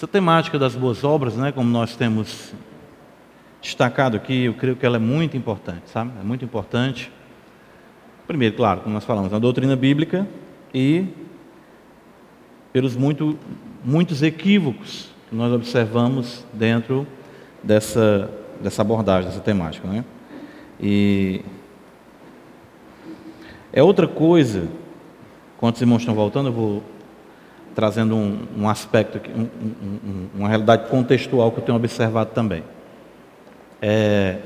Essa temática das boas obras, né, como nós temos destacado aqui, eu creio que ela é muito importante, sabe? É muito importante. Primeiro, claro, como nós falamos, na doutrina bíblica e pelos muito, muitos equívocos que nós observamos dentro dessa, dessa abordagem, dessa temática. Né? E é outra coisa, quando os irmãos estão voltando, eu vou trazendo um, um aspecto, um, um, uma realidade contextual que eu tenho observado também. É,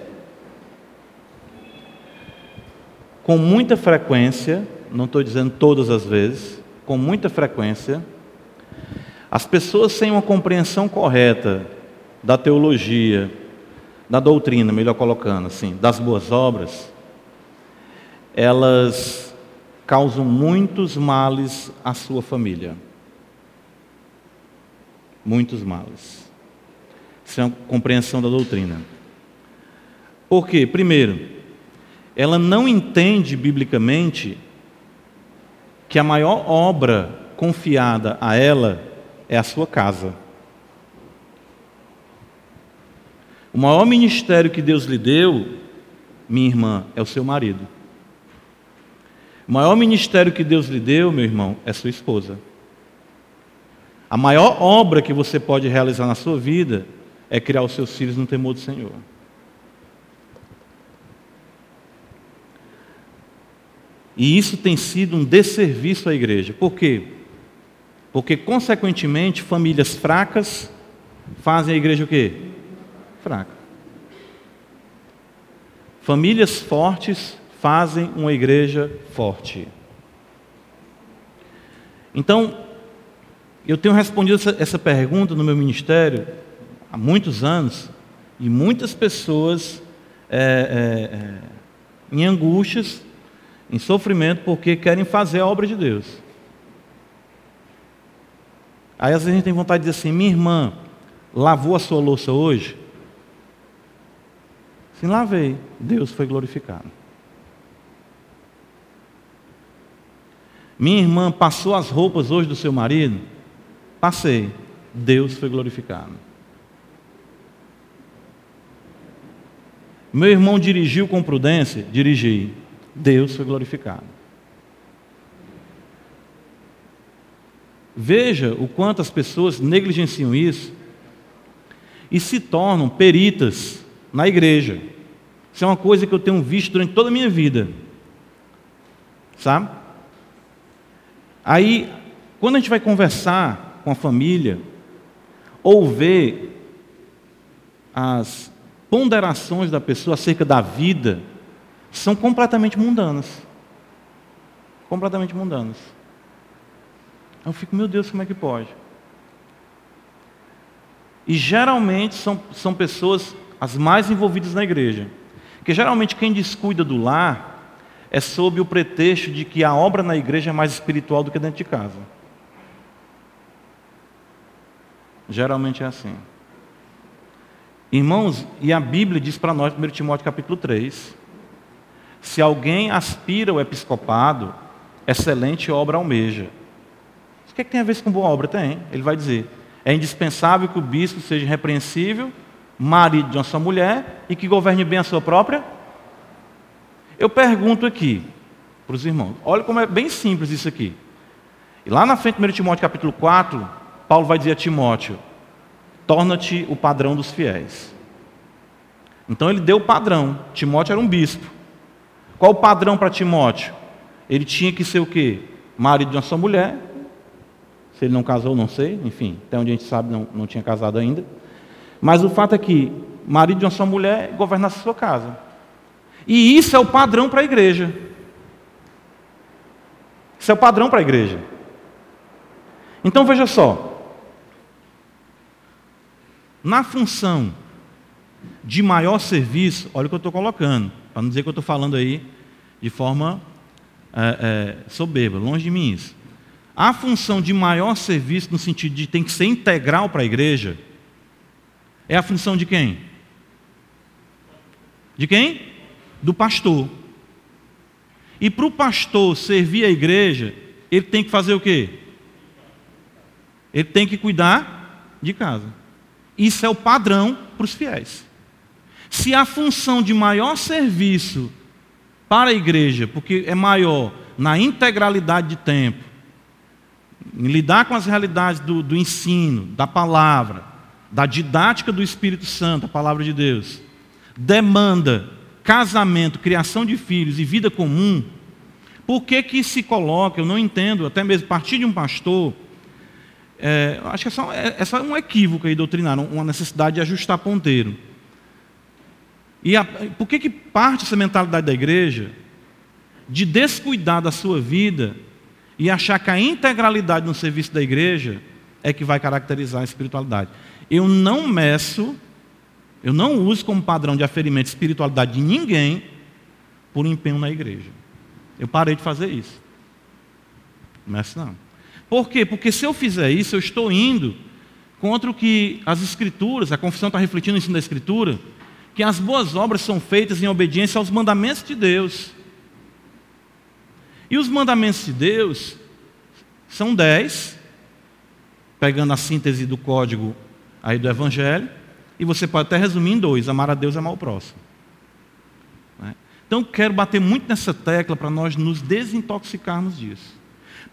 com muita frequência, não estou dizendo todas as vezes, com muita frequência, as pessoas sem uma compreensão correta da teologia, da doutrina, melhor colocando assim, das boas obras, elas causam muitos males à sua família. Muitos males. Sem a compreensão da doutrina. Por quê? Primeiro, ela não entende biblicamente que a maior obra confiada a ela é a sua casa. O maior ministério que Deus lhe deu, minha irmã, é o seu marido. O maior ministério que Deus lhe deu, meu irmão, é sua esposa. A maior obra que você pode realizar na sua vida é criar os seus filhos no temor do Senhor. E isso tem sido um desserviço à igreja. Por quê? Porque, consequentemente, famílias fracas fazem a igreja o quê? Fraca. Famílias fortes fazem uma igreja forte. Então, eu tenho respondido essa, essa pergunta no meu ministério há muitos anos, e muitas pessoas é, é, é, em angústias, em sofrimento, porque querem fazer a obra de Deus. Aí às vezes a gente tem vontade de dizer assim: minha irmã lavou a sua louça hoje? Sim, lavei. Deus foi glorificado. Minha irmã passou as roupas hoje do seu marido? Passei. Deus foi glorificado. Meu irmão dirigiu com prudência? Dirigi. Deus foi glorificado. Veja o quanto as pessoas negligenciam isso e se tornam peritas na igreja. Isso é uma coisa que eu tenho visto durante toda a minha vida. Sabe? Aí, quando a gente vai conversar com a família, ou ver as ponderações da pessoa acerca da vida, são completamente mundanas. Completamente mundanas. Eu fico, meu Deus, como é que pode? E geralmente são, são pessoas as mais envolvidas na igreja. Porque geralmente quem descuida do lar é sob o pretexto de que a obra na igreja é mais espiritual do que dentro de casa. Geralmente é assim. Irmãos, e a Bíblia diz para nós, 1 Timóteo capítulo 3, se alguém aspira ao episcopado, excelente obra almeja. O que, é que tem a ver com boa obra? Tem. Ele vai dizer: é indispensável que o bispo seja repreensível, marido de uma só mulher e que governe bem a sua própria. Eu pergunto aqui para os irmãos: olha como é bem simples isso aqui. E lá na frente, 1 Timóteo capítulo 4, Paulo vai dizer a Timóteo: torna-te o padrão dos fiéis. Então ele deu o padrão. Timóteo era um bispo. Qual o padrão para Timóteo? Ele tinha que ser o quê? Marido de uma só mulher, se ele não casou, não sei. Enfim, até onde a gente sabe, não, não tinha casado ainda. Mas o fato é que marido de uma só mulher governasse a sua casa. E isso é o padrão para a igreja. Isso é o padrão para a igreja. Então veja só. Na função de maior serviço, olha o que eu estou colocando, para não dizer que eu estou falando aí de forma é, é, soberba, longe de mim isso. A função de maior serviço, no sentido de tem que ser integral para a igreja, é a função de quem? De quem? Do pastor. E para o pastor servir a igreja, ele tem que fazer o quê? Ele tem que cuidar de casa. Isso é o padrão para os fiéis. Se a função de maior serviço para a igreja, porque é maior na integralidade de tempo, em lidar com as realidades do, do ensino, da palavra, da didática do Espírito Santo, a palavra de Deus, demanda casamento, criação de filhos e vida comum, por que, que se coloca, eu não entendo, até mesmo partir de um pastor, é, acho que é só, é, é só, um equívoco aí doutrinar, uma necessidade de ajustar ponteiro. E a, por que, que parte essa mentalidade da igreja de descuidar da sua vida e achar que a integralidade no serviço da igreja é que vai caracterizar a espiritualidade? Eu não meço, eu não uso como padrão de aferimento espiritualidade de ninguém por empenho na igreja. Eu parei de fazer isso. Meço não. Por quê? Porque se eu fizer isso, eu estou indo contra o que as Escrituras, a confissão está refletindo no ensino da Escritura, que as boas obras são feitas em obediência aos mandamentos de Deus. E os mandamentos de Deus são dez, pegando a síntese do código aí do Evangelho, e você pode até resumir em dois: amar a Deus e amar o próximo. Né? Então, quero bater muito nessa tecla para nós nos desintoxicarmos disso.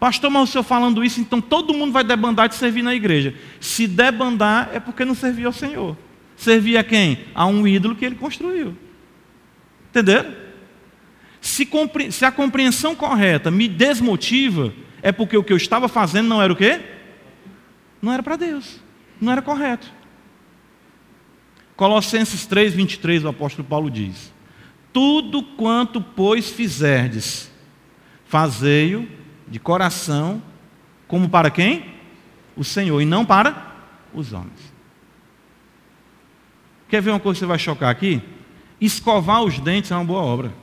Pastor, mas o senhor falando isso, então todo mundo vai debandar de servir na igreja. Se debandar, é porque não servia ao Senhor. Servia a quem? A um ídolo que ele construiu. Entenderam? Se, se a compreensão correta me desmotiva, é porque o que eu estava fazendo não era o quê? Não era para Deus não era correto. Colossenses 3, 23, o apóstolo Paulo diz: Tudo quanto, pois, fizerdes, fazei-o de coração, como para quem? O Senhor, e não para os homens. Quer ver uma coisa que você vai chocar aqui? Escovar os dentes é uma boa obra.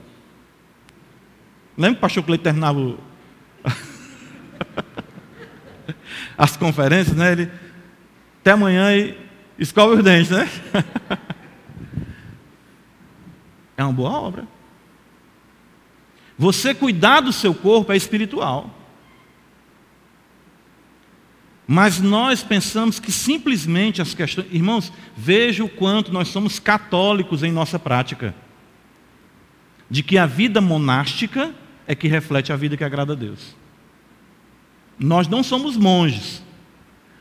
Lembra que o pastor Cleito terminava as conferências, né? Ele até amanhã e escova os dentes, né? é uma boa obra. Você cuidar do seu corpo é espiritual. Mas nós pensamos que simplesmente as questões. Irmãos, veja o quanto nós somos católicos em nossa prática. De que a vida monástica é que reflete a vida que agrada a Deus. Nós não somos monges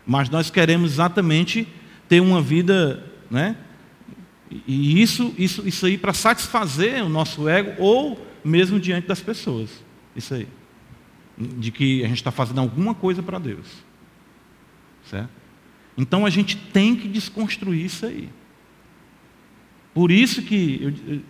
mas nós queremos exatamente ter uma vida, né? E isso, isso, isso aí para satisfazer o nosso ego ou mesmo diante das pessoas. Isso aí. De que a gente está fazendo alguma coisa para Deus. Certo? Então a gente tem que desconstruir isso aí. Por isso que eu,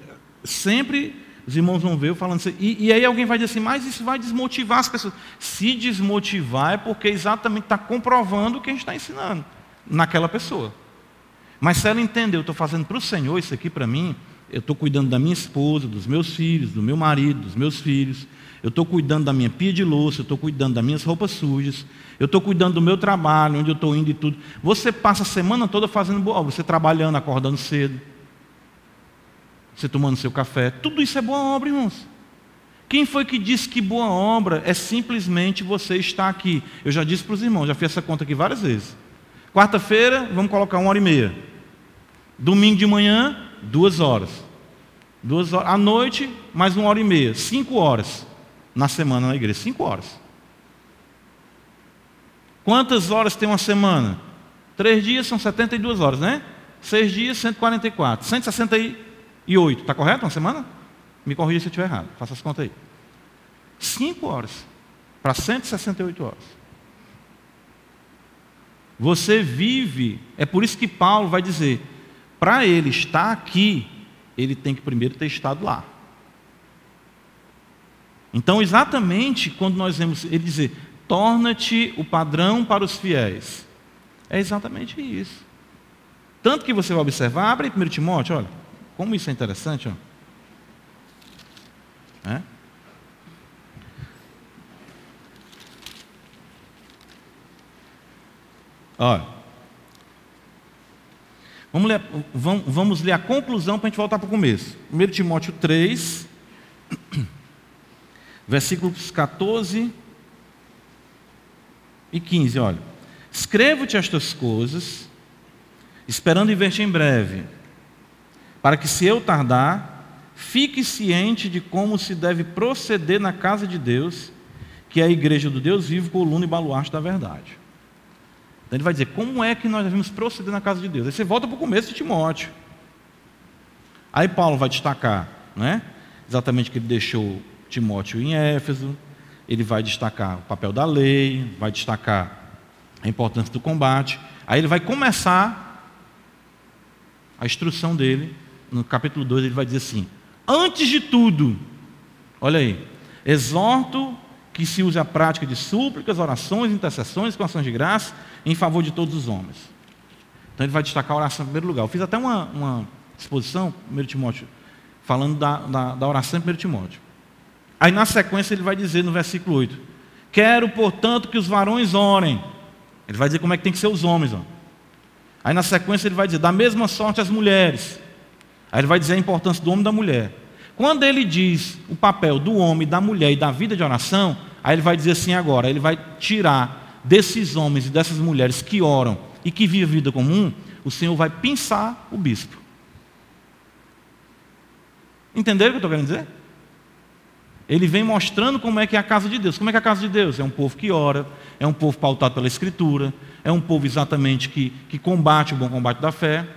sempre os irmãos vão ver eu falando assim, e, e, aí alguém vai dizer assim, mas isso vai desmotivar as pessoas. Se desmotivar é porque exatamente está comprovando o que a gente está ensinando naquela pessoa. Mas se ela entender, eu estou fazendo para o Senhor isso aqui para mim, eu estou cuidando da minha esposa, dos meus filhos, do meu marido, dos meus filhos, eu estou cuidando da minha pia de louça, eu estou cuidando das minhas roupas sujas, eu estou cuidando do meu trabalho, onde eu estou indo e tudo. Você passa a semana toda fazendo boa obra, você trabalhando, acordando cedo, você tomando seu café. Tudo isso é boa obra, irmãos. Quem foi que disse que boa obra é simplesmente você estar aqui? Eu já disse para os irmãos, já fiz essa conta aqui várias vezes. Quarta-feira, vamos colocar uma hora e meia. Domingo de manhã, duas horas. Duas horas. À noite, mais uma hora e meia. Cinco horas na semana na igreja. Cinco horas. Quantas horas tem uma semana? Três dias são 72 horas, né? Seis dias, 144. 160 e oito. Está correto uma semana? Me corrija se eu estiver errado. Faça as contas aí. Cinco horas para 168 horas. Você vive, é por isso que Paulo vai dizer, para ele estar aqui, ele tem que primeiro ter estado lá. Então, exatamente quando nós vemos ele dizer, torna-te o padrão para os fiéis, é exatamente isso. Tanto que você vai observar, abre em 1 Timóteo, olha. Como isso é interessante, ó. É? Olha. Vamos ler, vamos, vamos ler a conclusão para a gente voltar para o começo. 1 Timóteo 3, versículos 14 e 15, olha. Escrevo-te estas coisas esperando investir em breve, para que se eu tardar, fique ciente de como se deve proceder na casa de Deus, que é a igreja do Deus vivo, coluna e baluarte da verdade. Então ele vai dizer, como é que nós devemos proceder na casa de Deus? Aí você volta para o começo de Timóteo. Aí Paulo vai destacar, né? exatamente que ele deixou Timóteo em Éfeso, ele vai destacar o papel da lei, vai destacar a importância do combate. Aí ele vai começar a instrução dele, no capítulo 2 ele vai dizer assim: Antes de tudo, olha aí, exorto que se use a prática de súplicas, orações, intercessões, com ações de graça em favor de todos os homens. Então ele vai destacar a oração em primeiro lugar. Eu fiz até uma, uma exposição, 1 Timóteo, falando da, da, da oração em 1 Timóteo. Aí na sequência ele vai dizer no versículo 8: Quero, portanto, que os varões orem. Ele vai dizer como é que tem que ser os homens. Ó. Aí na sequência ele vai dizer: Da mesma sorte as mulheres. Aí ele vai dizer a importância do homem e da mulher. Quando ele diz o papel do homem, da mulher e da vida de oração, aí ele vai dizer assim agora: ele vai tirar desses homens e dessas mulheres que oram e que vivem vida comum, o Senhor vai pensar o bispo. Entenderam o que eu estou querendo dizer? Ele vem mostrando como é que é a casa de Deus. Como é que é a casa de Deus? É um povo que ora, é um povo pautado pela Escritura, é um povo exatamente que, que combate o bom combate da fé,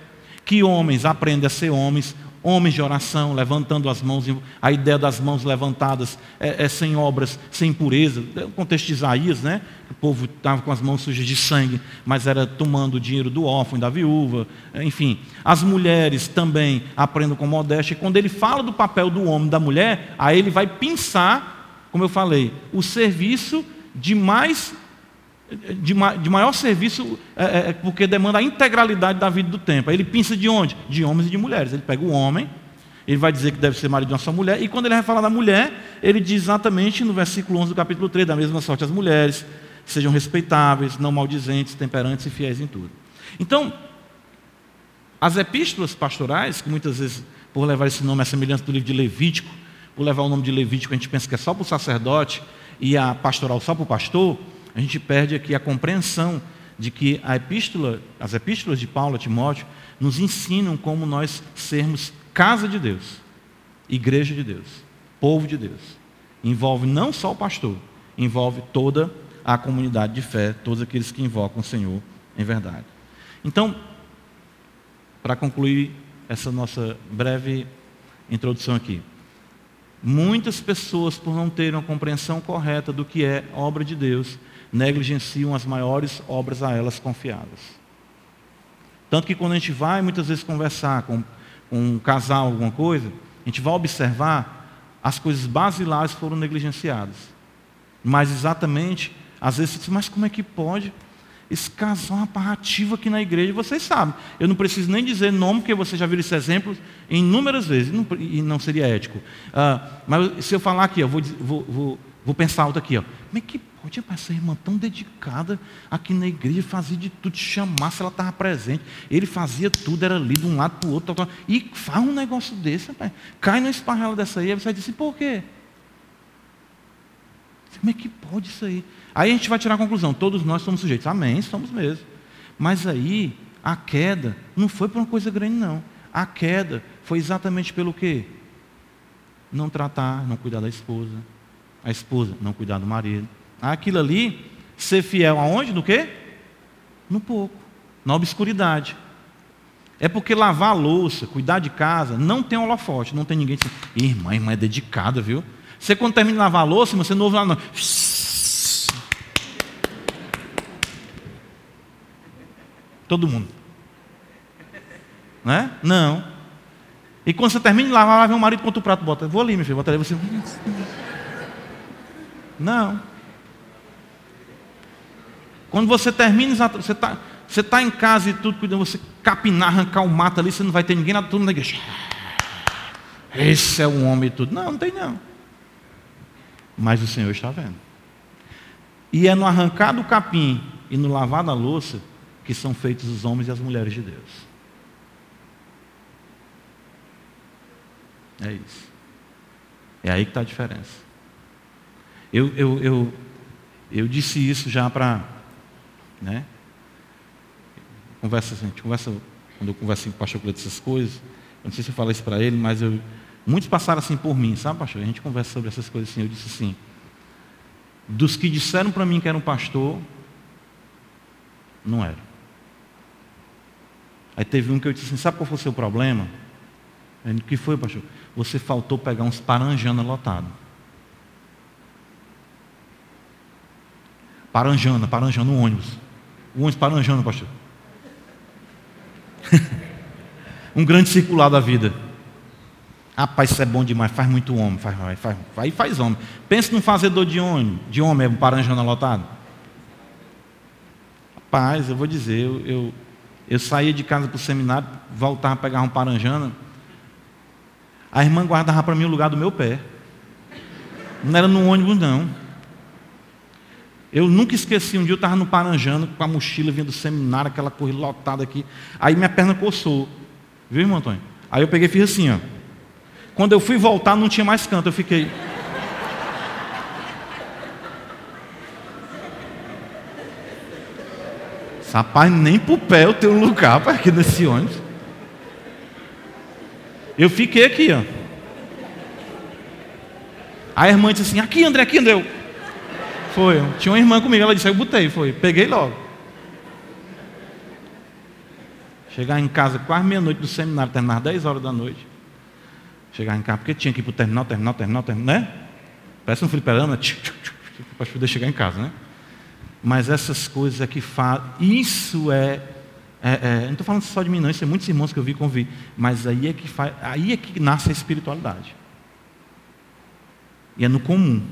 que homens aprendem a ser homens, homens de oração, levantando as mãos, a ideia das mãos levantadas é, é sem obras, sem pureza. É o contexto de Isaías, né? O povo estava com as mãos sujas de sangue, mas era tomando o dinheiro do órfão da viúva. Enfim, as mulheres também aprendem com modéstia. E quando ele fala do papel do homem da mulher, aí ele vai pensar, como eu falei, o serviço de mais de, de maior serviço, é, é, é, porque demanda a integralidade da vida do tempo. Aí ele pensa de onde? De homens e de mulheres. Ele pega o homem, ele vai dizer que deve ser marido de uma só mulher, e quando ele vai falar da mulher, ele diz exatamente no versículo 11 do capítulo 3, da mesma sorte as mulheres, sejam respeitáveis, não maldizentes, temperantes e fiéis em tudo. Então, as epístolas pastorais, que muitas vezes, por levar esse nome, a semelhança do livro de Levítico, por levar o nome de Levítico, a gente pensa que é só para o sacerdote e a pastoral só para o pastor, a gente perde aqui a compreensão de que a epístola, as epístolas de Paulo a Timóteo nos ensinam como nós sermos casa de Deus, igreja de Deus, povo de Deus. Envolve não só o pastor, envolve toda a comunidade de fé, todos aqueles que invocam o Senhor em verdade. Então, para concluir essa nossa breve introdução aqui, muitas pessoas, por não terem uma compreensão correta do que é obra de Deus, negligenciam as maiores obras a elas confiadas. Tanto que quando a gente vai muitas vezes conversar com, um casal, alguma coisa, a gente vai observar as coisas basilares foram negligenciadas. Mas exatamente, às vezes você diz, mas como é que pode? Esse casal é uma parrativa aqui na igreja, vocês sabem. Eu não preciso nem dizer nome, porque você já viu esse exemplo inúmeras vezes, e não seria ético. Uh, mas se eu falar aqui, eu vou, vou, vou, vou pensar alto aqui, ó. como é que Podia para essa irmã tão dedicada aqui na igreja, fazia de tudo, te chamasse, ela estava presente. Ele fazia tudo, era ali de um lado para o outro. E faz um negócio desse, rapaz. Cai na esparrela dessa aí, você vai dizer, por quê? Como é que pode isso aí? Aí a gente vai tirar a conclusão, todos nós somos sujeitos. Amém, somos mesmo. Mas aí, a queda não foi por uma coisa grande, não. A queda foi exatamente pelo quê? Não tratar, não cuidar da esposa. A esposa não cuidar do marido aquilo ali, ser fiel aonde? No quê? No pouco, na obscuridade. É porque lavar a louça, cuidar de casa, não tem holofote, não tem ninguém irmã, irmã é dedicada, viu? Você quando termina de lavar a louça, você não ouve lá não. Todo mundo. Né? Não. E quando você termina de lavar, vem o marido contra o prato, bota, vou ali, meu filho, bota ali, você. Não. Quando você termina, você está você tá em casa e tudo, cuidando, você capinar, arrancar o mato ali, você não vai ter ninguém na turma da igreja. Esse é um homem e tudo. Não, não tem não. Mas o Senhor está vendo. E é no arrancar do capim e no lavar da louça que são feitos os homens e as mulheres de Deus. É isso. É aí que está a diferença. Eu, eu, eu, eu disse isso já para né? Conversa, a gente conversa quando eu converso com o pastor Cleiton essas coisas, eu não sei se eu falei isso para ele, mas eu, muitos passaram assim por mim, sabe, pastor? A gente conversa sobre essas coisas assim. Eu disse assim: dos que disseram para mim que era um pastor, não era. Aí teve um que eu disse assim: sabe qual foi o seu problema? O que foi, pastor? Você faltou pegar uns paranjana lotados. Paranjana, paranjana, um ônibus. O ônibus paranjana, pastor. um grande circular da vida. Rapaz, isso é bom demais, faz muito homem, faz, faz, faz, faz, faz homem. Pensa num fazedor de homem, de homem, um paranjana lotado. Rapaz, eu vou dizer, eu, eu, eu saía de casa para o seminário, voltava a pegar um paranjana, a irmã guardava para mim o lugar do meu pé. Não era no ônibus, não. Eu nunca esqueci, um dia eu estava no Paranjano, com a mochila vindo do seminário, aquela corrida lotada aqui. Aí minha perna coçou. Viu, irmão Antônio? Aí eu peguei e fiz assim, ó. Quando eu fui voltar, não tinha mais canto, eu fiquei. Rapaz, nem pro pé eu tenho lugar para aqui nesse ônibus. Eu fiquei aqui, ó. A irmã disse assim: aqui, André, aqui, André. Foi. Tinha uma irmã comigo, ela disse, eu botei, foi. Peguei logo. Chegar em casa quase meia-noite do seminário, terminar 10 horas da noite. Chegar em casa, porque tinha que ir para o terminal, terminal, terminal, terminal, né? Parece um fliperama, para poder chegar em casa, né? Mas essas coisas é que fazem. Isso é. é, é não estou falando só de mim, não. Isso é muitos irmãos que eu vi convir. Mas aí é que faz, aí é que nasce a espiritualidade. E é no comum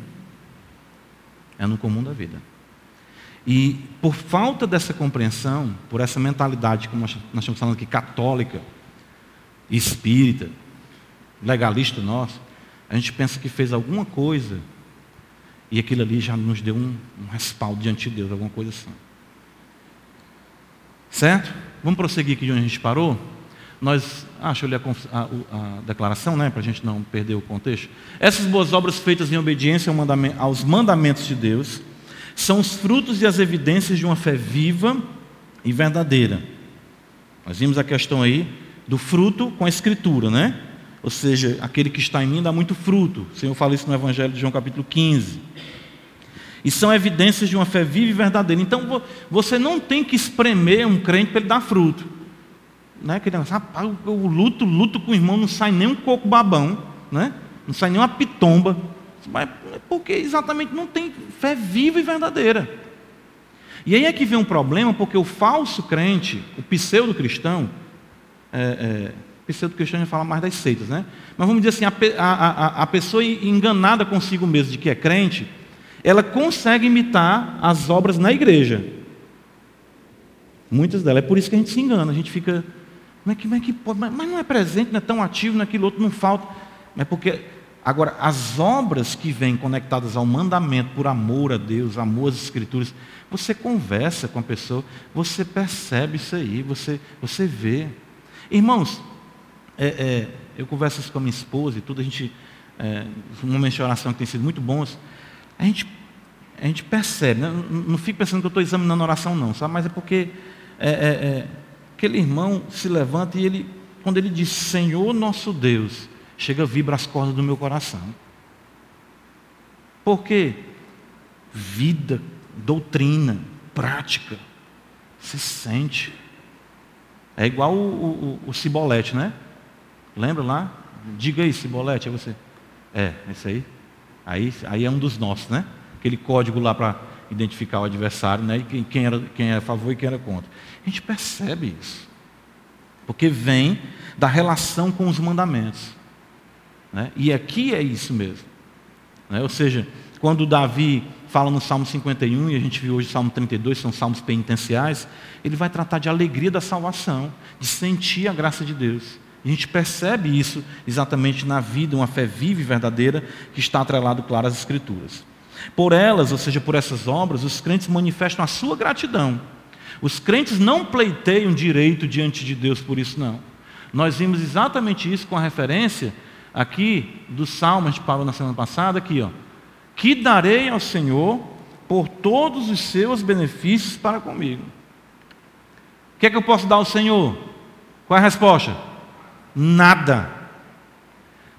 é no comum da vida. E por falta dessa compreensão, por essa mentalidade, como nós estamos falando aqui, católica, espírita, legalista nosso, a gente pensa que fez alguma coisa e aquilo ali já nos deu um, um respaldo diante de Deus, alguma coisa assim. Certo? Vamos prosseguir aqui de onde a gente parou? Nós, ah, eu ler a, a, a declaração, né, para a gente não perder o contexto. Essas boas obras feitas em obediência aos mandamentos de Deus são os frutos e as evidências de uma fé viva e verdadeira. Nós vimos a questão aí do fruto com a escritura, né? Ou seja, aquele que está em mim dá muito fruto. O Senhor fala isso no Evangelho de João capítulo 15. E são evidências de uma fé viva e verdadeira. Então você não tem que espremer um crente para ele dar fruto. Né? Que rapaz, eu luto, luto com o irmão, não sai nem um coco babão, né? não sai nem uma pitomba. Mas é porque exatamente não tem fé viva e verdadeira. E aí é que vem um problema, porque o falso crente, o pseudo-cristão, é, é, pseudo-cristão fala mais das seitas, né? Mas vamos dizer assim, a, a, a pessoa enganada consigo mesmo de que é crente, ela consegue imitar as obras na igreja. Muitas delas. É por isso que a gente se engana, a gente fica como é que, como é que pode? Mas, mas não é presente, não é tão ativo, naquilo outro não falta. Mas porque, agora, as obras que vêm conectadas ao mandamento, por amor a Deus, amor às Escrituras, você conversa com a pessoa, você percebe isso aí, você, você vê. Irmãos, é, é, eu converso isso com a minha esposa e tudo, a gente, é, um momento de oração que tem sido muito bons, a gente, a gente percebe, né? não, não fico pensando que eu estou examinando a oração não, sabe? mas é porque é, é, é aquele irmão se levanta e ele, quando ele diz Senhor nosso Deus, chega a vibrar as cordas do meu coração. Por quê? Vida, doutrina, prática. Se sente. É igual o, o, o, cibolete, né? Lembra lá? Diga aí, cibolete, é você. É, esse aí. Aí, aí é um dos nossos, né? Aquele código lá para identificar o adversário, né? E quem, era, quem era a favor e quem era contra. A gente percebe isso. Porque vem da relação com os mandamentos. Né? E aqui é isso mesmo. Né? Ou seja, quando Davi fala no Salmo 51, e a gente viu hoje o Salmo 32, são salmos penitenciais, ele vai tratar de alegria da salvação, de sentir a graça de Deus. A gente percebe isso exatamente na vida, uma fé viva e verdadeira que está atrelado, claro, às Escrituras. Por elas, ou seja, por essas obras, os crentes manifestam a sua gratidão os crentes não pleiteiam direito diante de Deus por isso, não. Nós vimos exatamente isso com a referência aqui do Salmo, a gente parou na semana passada, aqui, ó. Que darei ao Senhor por todos os seus benefícios para comigo. O que é que eu posso dar ao Senhor? Qual é a resposta? Nada.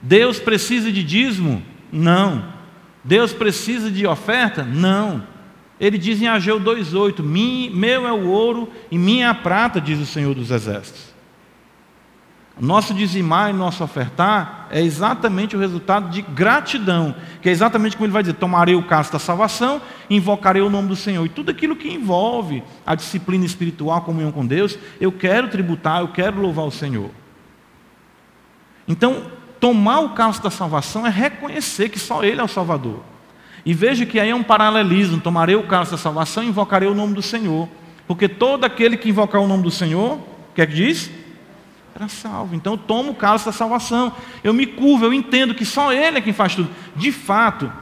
Deus precisa de dízimo? Não. Deus precisa de oferta? Não. Ele diz em Ageu 2,8: Meu é o ouro e minha é a prata, diz o Senhor dos Exércitos. Nosso dizimar e nosso ofertar é exatamente o resultado de gratidão, que é exatamente como ele vai dizer: tomarei o caso da salvação, invocarei o nome do Senhor. E tudo aquilo que envolve a disciplina espiritual, a comunhão com Deus, eu quero tributar, eu quero louvar o Senhor. Então, tomar o caso da salvação é reconhecer que só Ele é o Salvador. E veja que aí é um paralelismo: tomarei o caso da salvação e invocarei o nome do Senhor. Porque todo aquele que invocar o nome do Senhor, o que é que diz? era salvo. Então eu tomo o cálice da salvação. Eu me curvo, eu entendo que só Ele é quem faz tudo. De fato,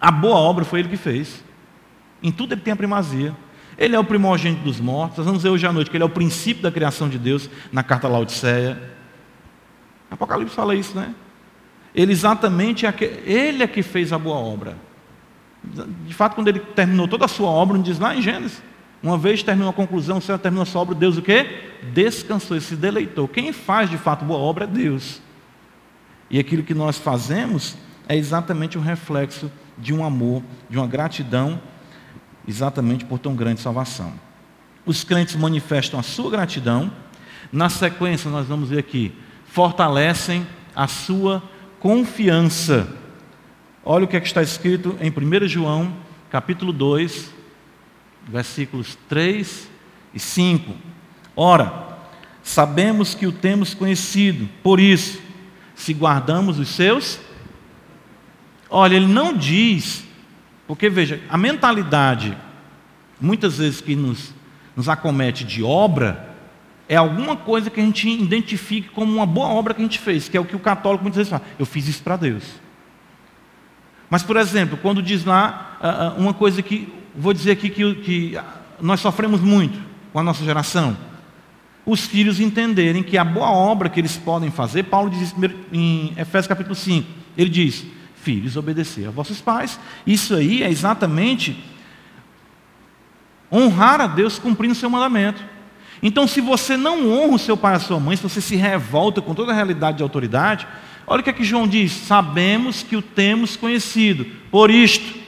a boa obra foi Ele que fez. Em tudo Ele tem a primazia. Ele é o primogênito dos mortos. Nós vamos ver hoje à noite que Ele é o princípio da criação de Deus na carta Laodiceia. Apocalipse fala isso, né? Ele exatamente é Ele é que fez a boa obra. De fato, quando Ele terminou toda a sua obra, não diz lá em Gênesis. Uma vez terminou a conclusão, o Senhor terminou a sua obra, Deus o quê? Descansou e se deleitou. Quem faz de fato boa obra é Deus. E aquilo que nós fazemos é exatamente um reflexo de um amor, de uma gratidão, exatamente por tão grande salvação. Os crentes manifestam a sua gratidão. Na sequência, nós vamos ver aqui, fortalecem a sua confiança. Olha o que, é que está escrito em 1 João, capítulo 2, versículos 3 e 5. Ora, sabemos que o temos conhecido, por isso, se guardamos os seus. Olha, ele não diz, porque veja, a mentalidade, muitas vezes que nos, nos acomete de obra, é alguma coisa que a gente identifique como uma boa obra que a gente fez, que é o que o católico muitas vezes fala, eu fiz isso para Deus. Mas, por exemplo, quando diz lá uh, uma coisa que vou dizer aqui que, que nós sofremos muito com a nossa geração. Os filhos entenderem que a boa obra que eles podem fazer, Paulo diz em Efésios capítulo 5. Ele diz: Filhos, obedecer a vossos pais. Isso aí é exatamente honrar a Deus cumprindo o seu mandamento. Então, se você não honra o seu pai e a sua mãe, se você se revolta com toda a realidade de autoridade, olha o que, é que João diz: sabemos que o temos conhecido, por isto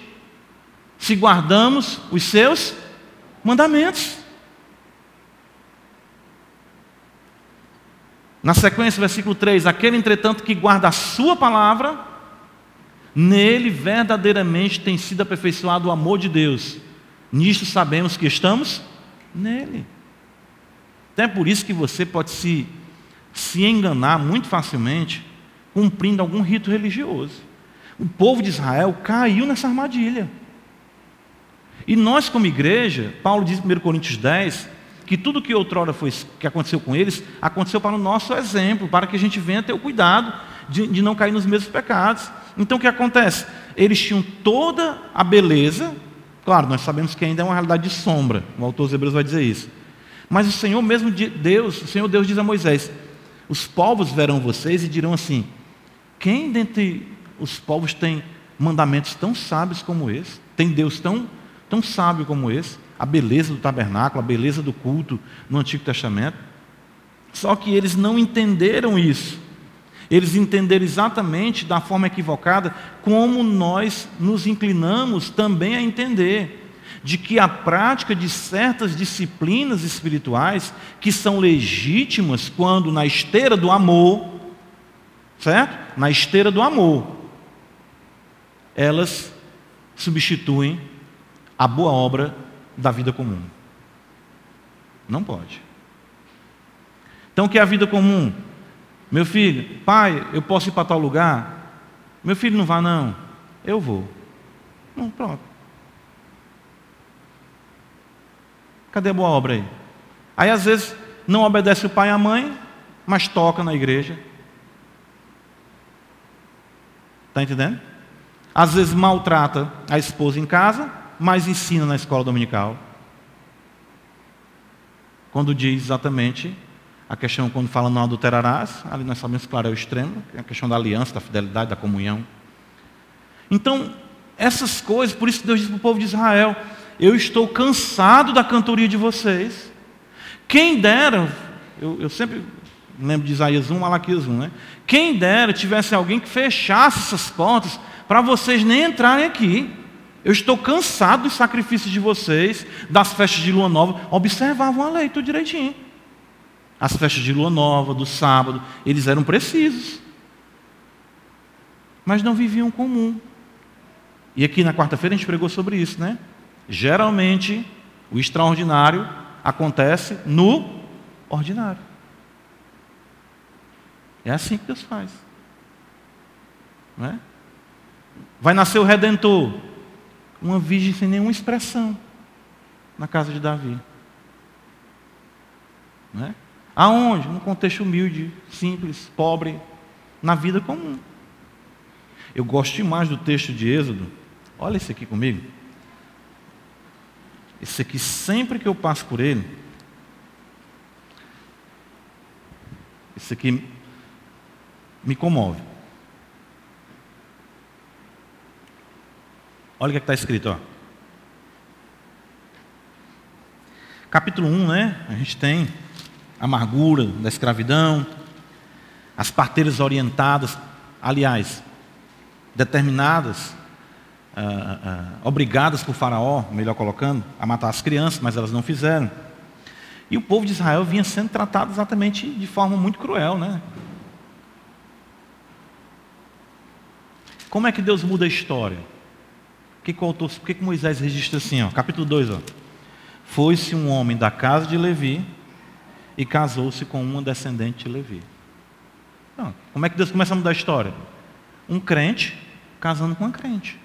se guardamos os seus mandamentos. Na sequência, versículo 3: Aquele, entretanto, que guarda a Sua palavra, nele verdadeiramente tem sido aperfeiçoado o amor de Deus. Nisto sabemos que estamos nele. Até por isso que você pode se, se enganar muito facilmente cumprindo algum rito religioso. O povo de Israel caiu nessa armadilha. E nós, como igreja, Paulo diz em 1 Coríntios 10, que tudo que outrora foi que aconteceu com eles, aconteceu para o nosso exemplo, para que a gente venha ter o cuidado de, de não cair nos mesmos pecados. Então o que acontece? Eles tinham toda a beleza, claro, nós sabemos que ainda é uma realidade de sombra, o autor dos Hebreus vai dizer isso. Mas o Senhor mesmo Deus, o Senhor Deus diz a Moisés: os povos verão vocês e dirão assim: quem dentre os povos tem mandamentos tão sábios como esse? Tem Deus tão tão sábio como esse, a beleza do tabernáculo, a beleza do culto no Antigo Testamento. Só que eles não entenderam isso. Eles entenderam exatamente da forma equivocada como nós nos inclinamos também a entender de que a prática de certas disciplinas espirituais que são legítimas quando na esteira do amor, certo? Na esteira do amor, elas substituem a boa obra da vida comum. Não pode. Então, o que é a vida comum? Meu filho, pai, eu posso ir para tal lugar? Meu filho não vá, não. Eu vou. Não, pronto. Cadê a boa obra aí? Aí, às vezes, não obedece o pai e a mãe, mas toca na igreja. Está entendendo? Às vezes maltrata a esposa em casa, mas ensina na escola dominical. Quando diz exatamente a questão, quando fala não adulterarás, ali nós sabemos, claro, é o extremo, é a questão da aliança, da fidelidade, da comunhão. Então, essas coisas, por isso Deus diz para o povo de Israel: Eu estou cansado da cantoria de vocês. Quem dera, eu, eu sempre Lembro de Isaías 1, Malaquias 1, né? Quem dera tivesse alguém que fechasse essas portas para vocês nem entrarem aqui. Eu estou cansado dos sacrifícios de vocês, das festas de lua nova. Observavam a lei tudo direitinho. As festas de lua nova, do sábado, eles eram precisos. Mas não viviam comum. E aqui na quarta-feira a gente pregou sobre isso, né? Geralmente, o extraordinário acontece no ordinário. É assim que Deus faz. Não é? Vai nascer o Redentor. Uma virgem sem nenhuma expressão na casa de Davi. Não é? Aonde? Num contexto humilde, simples, pobre, na vida comum. Eu gosto demais do texto de Êxodo. Olha esse aqui comigo. Esse aqui, sempre que eu passo por ele, esse aqui me comove. Olha o que é está escrito. Ó. Capítulo 1, né? A gente tem a amargura da escravidão, as parteiras orientadas, aliás, determinadas, ah, ah, obrigadas por Faraó, melhor colocando, a matar as crianças, mas elas não fizeram. E o povo de Israel vinha sendo tratado exatamente de forma muito cruel, né? Como é que Deus muda a história? O que, que, autor, o que, que Moisés registra assim? Ó, capítulo 2. Foi-se um homem da casa de Levi e casou-se com uma descendente de Levi. Então, como é que Deus começa a mudar a história? Um crente casando com uma crente.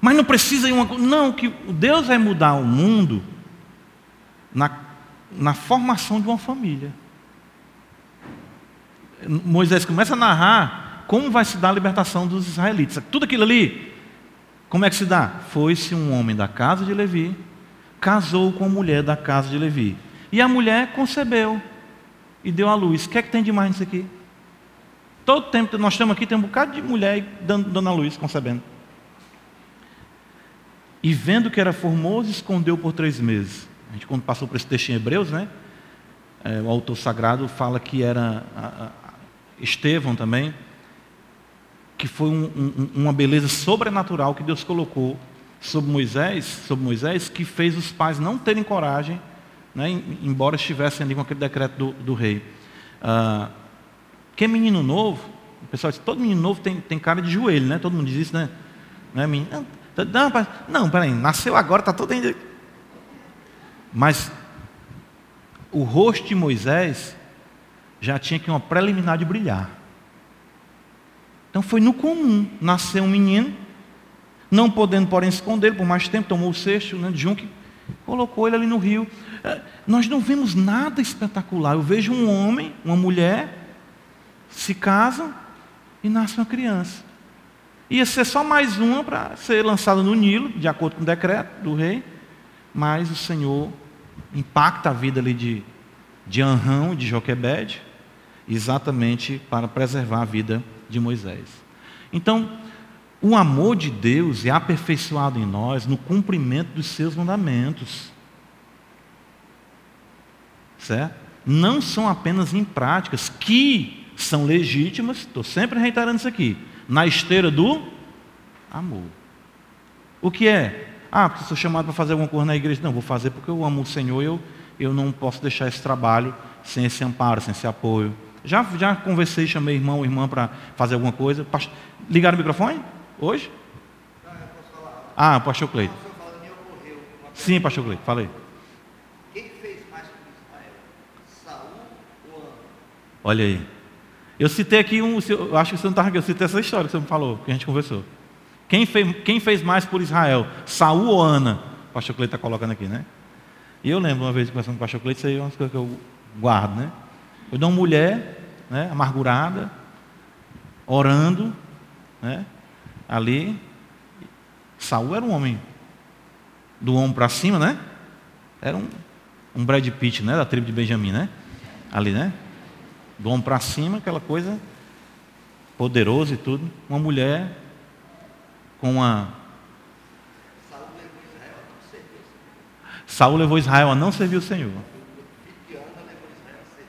Mas não precisa ir uma Não, que Deus vai mudar o mundo na, na formação de uma família. Moisés começa a narrar como vai se dar a libertação dos israelitas. Tudo aquilo ali, como é que se dá? Foi-se um homem da casa de Levi, casou com a mulher da casa de Levi. E a mulher concebeu e deu à luz. O que é que tem de mais nisso aqui? Todo tempo nós estamos aqui, tem um bocado de mulher dando, dando a luz, concebendo. E vendo que era formoso, escondeu por três meses. A gente, quando passou por esse texto em Hebreus, né? É, o autor sagrado fala que era Estevão também, que foi um, um, uma beleza sobrenatural que Deus colocou sobre Moisés, sobre Moisés, que fez os pais não terem coragem, né, embora estivessem ali com aquele decreto do, do rei. Ah, que é menino novo, o pessoal diz, todo menino novo tem, tem cara de joelho, né? Todo mundo diz isso, né? Não, é menino, não, não peraí, nasceu agora, está todo ainda. Mas o rosto de Moisés já tinha que uma preliminar de brilhar. Então foi no comum, nasceu um menino, não podendo, porém, esconder por mais tempo, tomou o cesto né, de Junque, colocou ele ali no rio. É, nós não vemos nada espetacular. Eu vejo um homem, uma mulher, se casam e nasce uma criança. Ia ser só mais uma para ser lançada no Nilo, de acordo com o decreto do rei, mas o Senhor impacta a vida ali de, de Anrão, de Joquebede, exatamente para preservar a vida de Moisés. Então, o amor de Deus é aperfeiçoado em nós no cumprimento dos seus mandamentos. Certo? Não são apenas em práticas que são legítimas, estou sempre reiterando isso aqui, na esteira do amor. O que é? Ah, porque sou chamado para fazer alguma coisa na igreja. Não, vou fazer porque eu amo o Senhor eu, eu não posso deixar esse trabalho sem esse amparo, sem esse apoio. Já, já conversei, chamei irmão ou irmã para fazer alguma coisa. Ligaram o microfone? Hoje? Ah, pastor Cleito. Sim, pastor Cleito, falei. Quem fez mais com Israel? Saul ou Ana? Olha aí. Eu citei aqui um, eu acho que você não estava aqui, eu citei essa história que você me falou, que a gente conversou. Quem fez, quem fez mais por Israel? Saul ou Ana? O pastor Cleito está colocando aqui, né? E eu lembro uma vez conversando com o pastor Cleito, isso aí é uma coisa que eu guardo, né? Eu dou uma mulher, né, amargurada, orando, né, ali. Saul era um homem do ombro para cima, né? Era um, um Brad Pitt, né, da tribo de Benjamim, né? Ali, né? Do ombro para cima, aquela coisa poderosa e tudo. Uma mulher com uma Saul levou Israel a não servir o Senhor.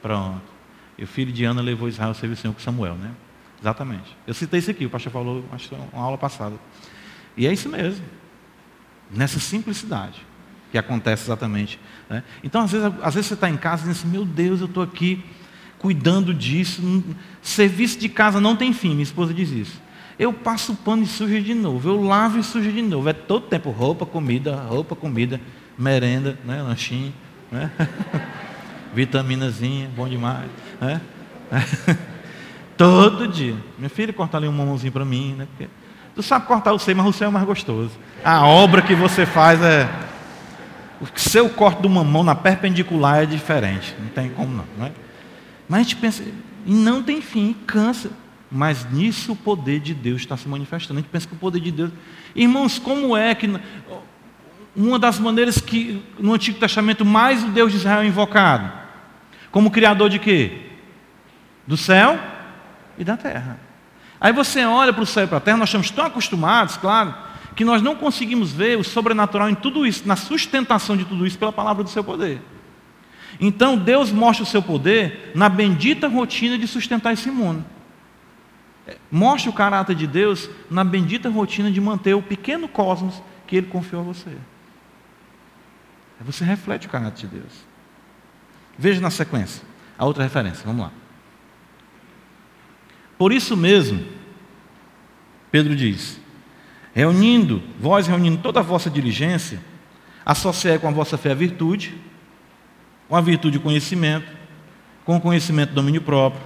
Pronto. E o filho de Ana levou Israel a servir o Senhor com Samuel, né? Exatamente. Eu citei isso aqui, o pastor falou, acho que uma aula passada. E é isso mesmo. Nessa simplicidade que acontece exatamente. Né? Então, às vezes, às vezes você está em casa e diz assim, meu Deus, eu estou aqui cuidando disso. Serviço de casa não tem fim, minha esposa diz isso. Eu passo o pano e suja de novo, eu lavo e suja de novo. É todo tempo roupa, comida, roupa, comida, merenda, né? lanchinho, né? vitaminazinha, bom demais. Né? Todo dia. Minha filha, corta ali um mamãozinho para mim. Né? Porque tu sabe cortar o seio, mas o seio é mais gostoso. A obra que você faz é. O seu corte do mamão na perpendicular é diferente. Não tem como não. não é? Mas a gente pensa, e não tem fim, cansa. Mas nisso o poder de Deus está se manifestando. A gente pensa que o poder de Deus. Irmãos, como é que. Uma das maneiras que no Antigo Testamento mais o Deus de Israel é invocado? Como criador de quê? Do céu e da terra. Aí você olha para o céu e para a terra, nós estamos tão acostumados, claro, que nós não conseguimos ver o sobrenatural em tudo isso, na sustentação de tudo isso pela palavra do seu poder. Então Deus mostra o seu poder na bendita rotina de sustentar esse mundo. Mostra o caráter de Deus na bendita rotina de manter o pequeno cosmos que Ele confiou a você. Você reflete o caráter de Deus. Veja na sequência a outra referência. Vamos lá. Por isso mesmo, Pedro diz: reunindo, vós reunindo toda a vossa diligência, associai com a vossa fé a virtude, com a virtude o conhecimento, com o conhecimento domínio próprio,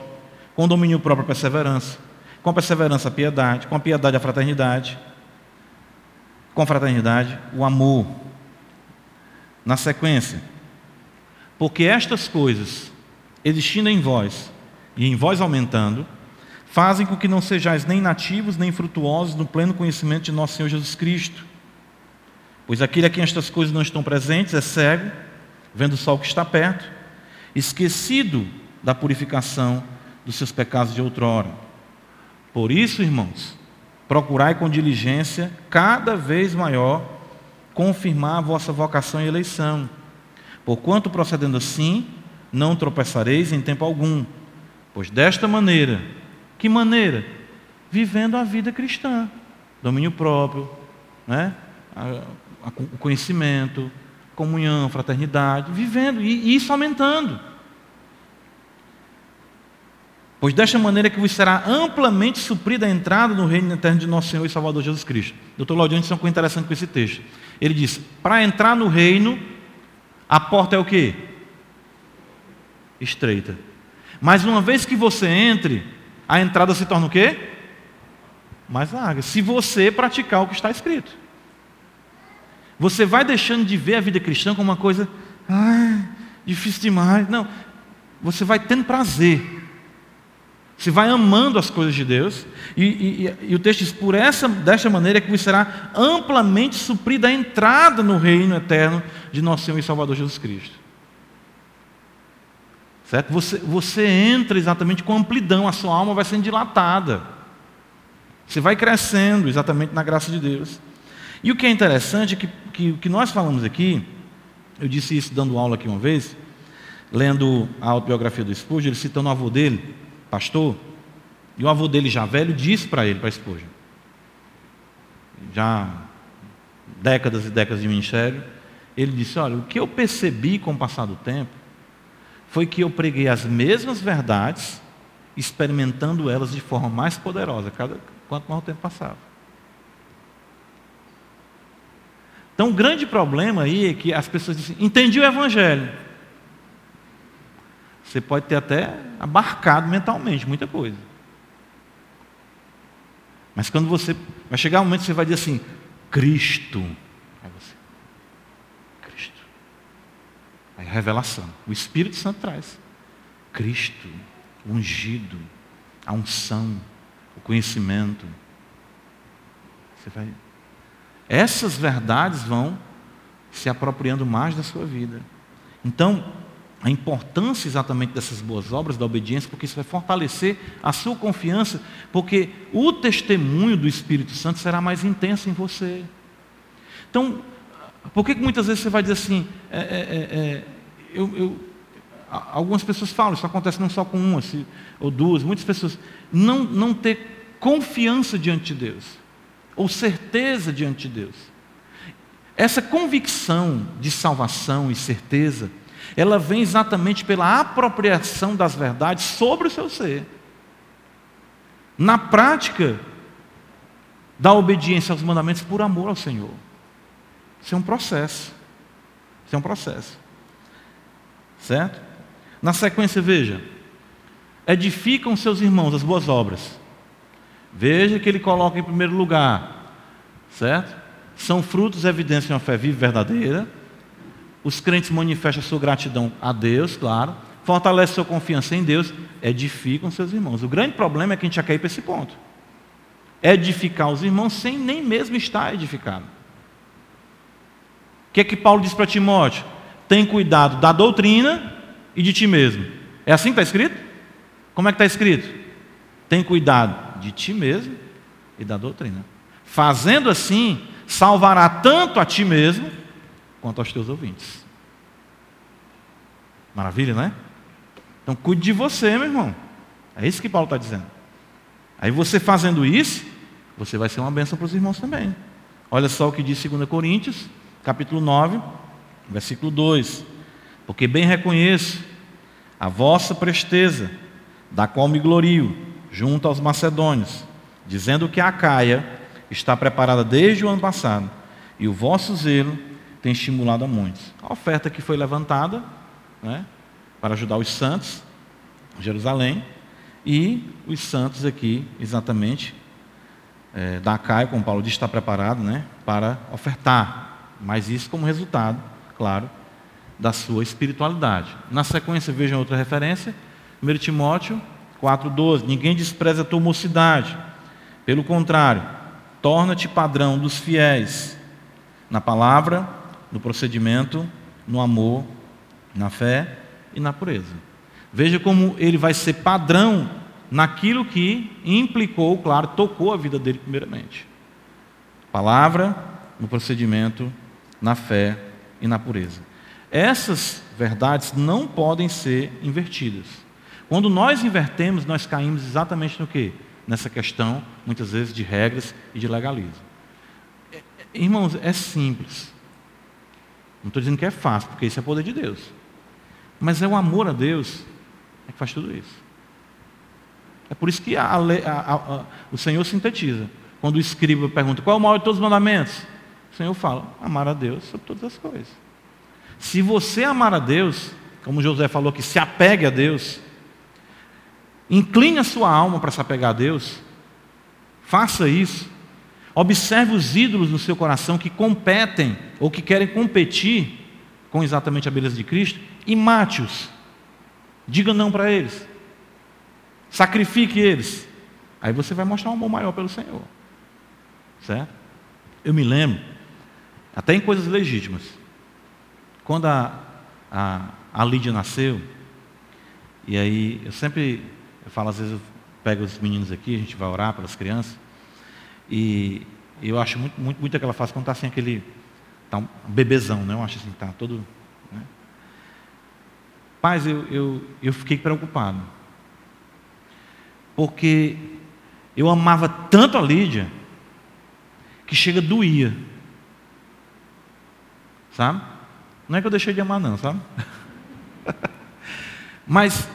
com o domínio próprio a perseverança, com a perseverança a piedade, com a piedade a fraternidade, com a fraternidade o amor. Na sequência, porque estas coisas, existindo em vós e em vós aumentando, fazem com que não sejais nem nativos nem frutuosos no pleno conhecimento de nosso Senhor Jesus Cristo. Pois aquele a quem estas coisas não estão presentes é cego, vendo o sol que está perto, esquecido da purificação dos seus pecados de outrora. Por isso, irmãos, procurai com diligência cada vez maior confirmar a vossa vocação e eleição. Porquanto procedendo assim, não tropeçareis em tempo algum, pois desta maneira que maneira? Vivendo a vida cristã. Domínio próprio, né? o conhecimento, comunhão, fraternidade, vivendo, e isso aumentando. Pois desta maneira que vos será amplamente suprida a entrada no reino eterno de nosso Senhor e Salvador Jesus Cristo. Doutor Laudiano disse uma coisa interessante com esse texto. Ele diz: para entrar no reino, a porta é o quê? Estreita. Mas uma vez que você entre, a entrada se torna o quê? Mais larga. Se você praticar o que está escrito. Você vai deixando de ver a vida cristã como uma coisa, ai, difícil demais. Não. Você vai tendo prazer. Você vai amando as coisas de Deus. E, e, e o texto diz: por essa, desta maneira que você será amplamente suprida a entrada no reino eterno de nosso Senhor e Salvador Jesus Cristo. Certo? Você, você entra exatamente com amplidão, a sua alma vai sendo dilatada. Você vai crescendo exatamente na graça de Deus. E o que é interessante é que, que o que nós falamos aqui, eu disse isso dando aula aqui uma vez, lendo a autobiografia do Spurgeon, ele citando o avô dele, pastor, e o avô dele já velho disse para ele, para Spurgeon, já décadas e décadas de ministério, ele disse, olha, o que eu percebi com o passar do tempo, foi que eu preguei as mesmas verdades, experimentando elas de forma mais poderosa, cada, quanto mais o tempo passava. Então, o grande problema aí é que as pessoas dizem, entendi o Evangelho. Você pode ter até abarcado mentalmente muita coisa. Mas quando você. Vai chegar um momento que você vai dizer assim: Cristo Aí a revelação. O Espírito Santo traz. Cristo, o ungido, a unção, o conhecimento. Você vai. Essas verdades vão se apropriando mais da sua vida. Então, a importância exatamente dessas boas obras, da obediência, porque isso vai fortalecer a sua confiança, porque o testemunho do Espírito Santo será mais intenso em você. Então, por que, muitas vezes você vai dizer assim, é, é, é, é, eu, eu, algumas pessoas falam, isso acontece não só com uma ou duas, muitas pessoas, não, não ter confiança diante de Deus, ou certeza diante de Deus. Essa convicção de salvação e certeza, ela vem exatamente pela apropriação das verdades sobre o seu ser. Na prática da obediência aos mandamentos por amor ao Senhor. Isso é um processo. Isso é um processo. Certo? Na sequência, veja. Edificam seus irmãos as boas obras. Veja que ele coloca em primeiro lugar. Certo? São frutos evidências de uma fé viva e verdadeira. Os crentes manifestam sua gratidão a Deus, claro. Fortalecem sua confiança em Deus. Edificam seus irmãos. O grande problema é que a gente já quer para esse ponto. Edificar os irmãos sem nem mesmo estar edificado. O que é que Paulo diz para Timóteo? Tem cuidado da doutrina e de ti mesmo. É assim que está escrito? Como é que está escrito? Tem cuidado de ti mesmo e da doutrina. Fazendo assim, salvará tanto a ti mesmo quanto aos teus ouvintes. Maravilha, não é? Então cuide de você, meu irmão. É isso que Paulo está dizendo. Aí você fazendo isso, você vai ser uma bênção para os irmãos também. Olha só o que diz 2 Coríntios, capítulo 9, versículo 2. Porque bem reconheço a vossa presteza, da qual me glorio, junto aos macedônios, dizendo que a Caia está preparada desde o ano passado, e o vosso zelo tem estimulado a muitos. A oferta que foi levantada né, para ajudar os santos, Jerusalém, e os santos aqui, exatamente, é, da Caia, como Paulo diz, está preparado né, para ofertar, mas isso como resultado, claro, da sua espiritualidade. Na sequência, vejam outra referência, 1 Timóteo 4,12: Ninguém despreza a tua mocidade, pelo contrário, torna-te padrão dos fiéis, na palavra, no procedimento, no amor, na fé e na pureza. Veja como ele vai ser padrão naquilo que implicou, claro, tocou a vida dele primeiramente. Palavra, no procedimento, na fé e na pureza. Essas verdades não podem ser invertidas. Quando nós invertemos, nós caímos exatamente no que? Nessa questão, muitas vezes, de regras e de legalismo. É, é, irmãos, é simples. Não estou dizendo que é fácil, porque isso é poder de Deus. Mas é o amor a Deus é que faz tudo isso. É por isso que a, a, a, o Senhor sintetiza. Quando o escriba pergunta qual é o maior de todos os mandamentos, o Senhor fala: amar a Deus sobre todas as coisas. Se você amar a Deus, como José falou que se apegue a Deus, incline a sua alma para se apegar a Deus, faça isso. Observe os ídolos no seu coração que competem ou que querem competir com exatamente a beleza de Cristo e mate-os. Diga não para eles. Sacrifique eles. Aí você vai mostrar um amor maior pelo Senhor. Certo? Eu me lembro, até em coisas legítimas. Quando a, a, a Lídia nasceu, e aí eu sempre eu falo, às vezes eu pego os meninos aqui, a gente vai orar pelas crianças, e eu acho muito, muito, muito aquela fase quando está assim aquele. Tá um bebezão, né? Eu acho assim, tá todo. Né? Paz, eu, eu, eu fiquei preocupado porque eu amava tanto a Lídia que chega doía. Sabe? Não é que eu deixei de amar, não, sabe? Mas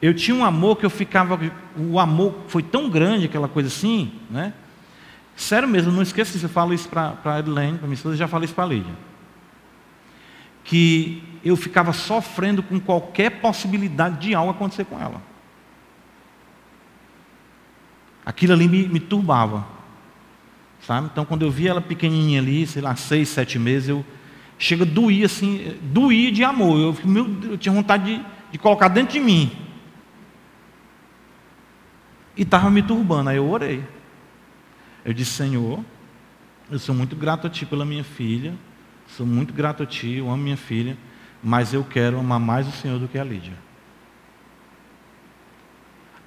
eu tinha um amor que eu ficava. O amor foi tão grande, aquela coisa assim, né? Sério mesmo, não esqueça disso. Eu falo isso para a Edilene, para minha esposa, já falei isso para a Lídia. Que eu ficava sofrendo com qualquer possibilidade de algo acontecer com ela. aquilo ali me, me turbava. Sabe? Então, quando eu via ela pequenininha ali, sei lá, seis, sete meses, eu chega a doer assim, doía de amor. Eu, meu, eu tinha vontade de, de colocar dentro de mim. E estava me turbando. Aí eu orei. Eu disse, Senhor, eu sou muito grato a Ti pela minha filha. Sou muito grato a Ti, eu amo minha filha. Mas eu quero amar mais o Senhor do que a Lídia.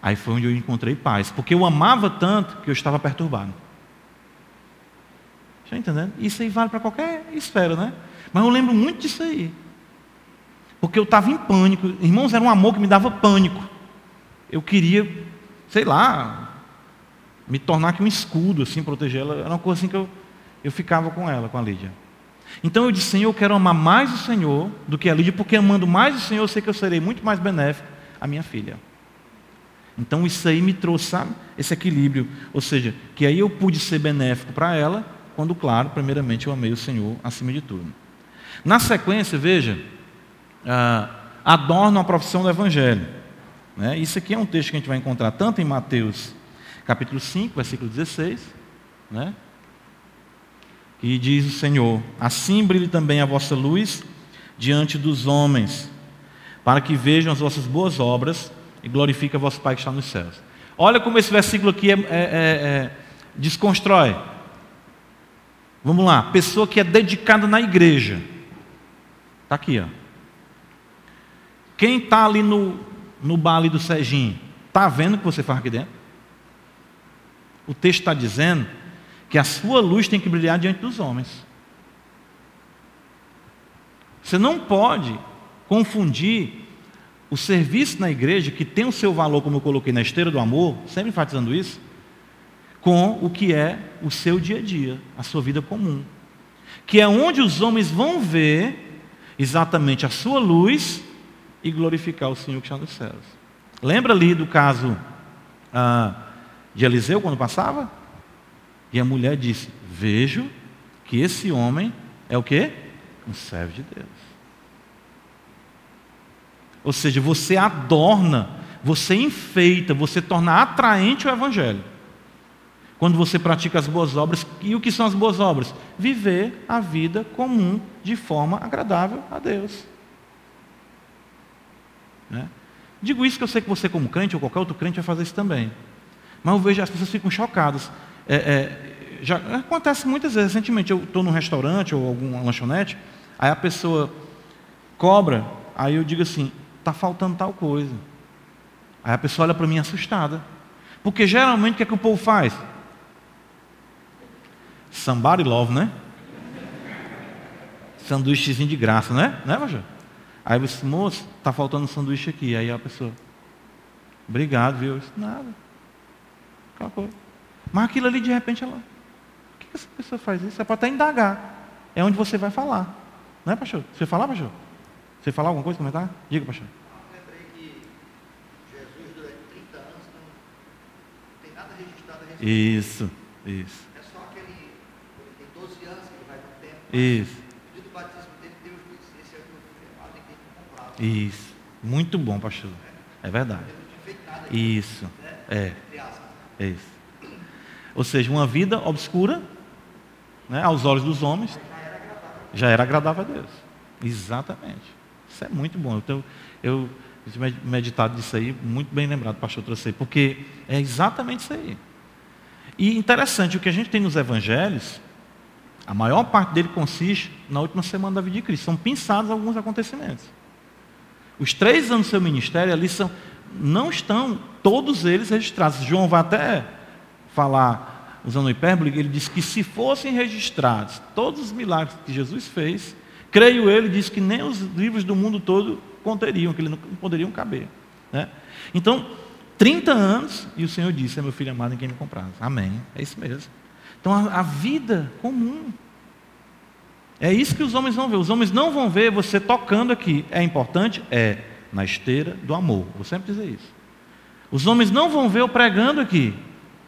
Aí foi onde eu encontrei paz, porque eu amava tanto que eu estava perturbado. Está entendendo? Isso aí vale para qualquer esfera, né? Mas eu lembro muito disso aí. Porque eu estava em pânico. Irmãos, era um amor que me dava pânico. Eu queria, sei lá, me tornar aqui um escudo, assim, proteger ela. Era uma coisa assim que eu, eu ficava com ela, com a Lídia. Então eu disse, Senhor, eu quero amar mais o Senhor do que a Lídia, porque amando mais o Senhor, eu sei que eu serei muito mais benéfico à minha filha. Então isso aí me trouxe, sabe, esse equilíbrio. Ou seja, que aí eu pude ser benéfico para ela, quando, claro, primeiramente eu amei o Senhor acima de tudo. Na sequência, veja, ah, adornam a profissão do Evangelho. Né? Isso aqui é um texto que a gente vai encontrar tanto em Mateus capítulo 5, versículo 16, né? E diz o Senhor: Assim brilhe também a vossa luz diante dos homens, para que vejam as vossas boas obras e glorifiquem a vosso Pai que está nos céus. Olha como esse versículo aqui é, é, é, é desconstrói. Vamos lá, pessoa que é dedicada na igreja. Está aqui, ó. Quem está ali no, no bar do Serginho, está vendo o que você faz aqui dentro? O texto está dizendo que a sua luz tem que brilhar diante dos homens. Você não pode confundir o serviço na igreja, que tem o seu valor, como eu coloquei na esteira do amor, sempre enfatizando isso, com o que é o seu dia a dia, a sua vida comum. Que é onde os homens vão ver exatamente a sua luz e glorificar o Senhor que está nos céus. Lembra ali do caso ah, de Eliseu quando passava? E a mulher disse: Vejo que esse homem é o que? Um servo de Deus. Ou seja, você adorna, você enfeita, você torna atraente o Evangelho. Quando você pratica as boas obras, e o que são as boas obras? Viver a vida comum de forma agradável a Deus. Né? Digo isso que eu sei que você, como crente, ou qualquer outro crente, vai fazer isso também. Mas eu vejo as pessoas ficam chocadas. É, é, já acontece muitas vezes. Recentemente eu estou num restaurante ou alguma lanchonete, aí a pessoa cobra, aí eu digo assim, está faltando tal coisa. Aí a pessoa olha para mim assustada. Porque geralmente o que, é que o povo faz? Somebody love, né? Sanduíchezinho de graça, né? Né, Major? Aí você, moço, está faltando um sanduíche aqui. Aí a pessoa, obrigado, viu? Eu disse, nada. Mas aquilo ali, de repente, ela, por que essa pessoa faz isso? É para até indagar. É onde você vai falar. Não é, pastor? Você falar, pastor? Você falar alguma coisa, comentar? Diga, pastor. Isso, isso. É só aquele, ele tem 12 anos que ele vai no tempo. Isso. No dia do batismo dele, Deus disse, esse é o meu filho amado em quem tu comprado. Isso. Muito bom, pastor. É verdade. Não nada ainda, Isso. né? É. é isso. Ou seja, uma vida obscura, né, aos olhos dos homens, já era agradável a Deus. Exatamente. Isso é muito bom. Eu tenho, eu meditado disso aí, muito bem lembrado, pastor trouxe aí, porque é exatamente isso aí. E interessante, o que a gente tem nos evangelhos, a maior parte dele consiste na última semana da vida de Cristo. São pensados alguns acontecimentos. Os três anos do seu ministério ali são, não estão todos eles registrados. João vai até falar, usando o hipérbole, ele diz que se fossem registrados todos os milagres que Jesus fez, creio ele, diz que nem os livros do mundo todo conteriam, que ele não poderiam caber. Né? Então, 30 anos, e o Senhor disse, é meu filho amado em quem me compraz. Amém. É isso mesmo. Então, a, a vida comum. É isso que os homens vão ver. Os homens não vão ver você tocando aqui. É importante? É. Na esteira do amor. Vou sempre dizer isso. Os homens não vão ver eu pregando aqui.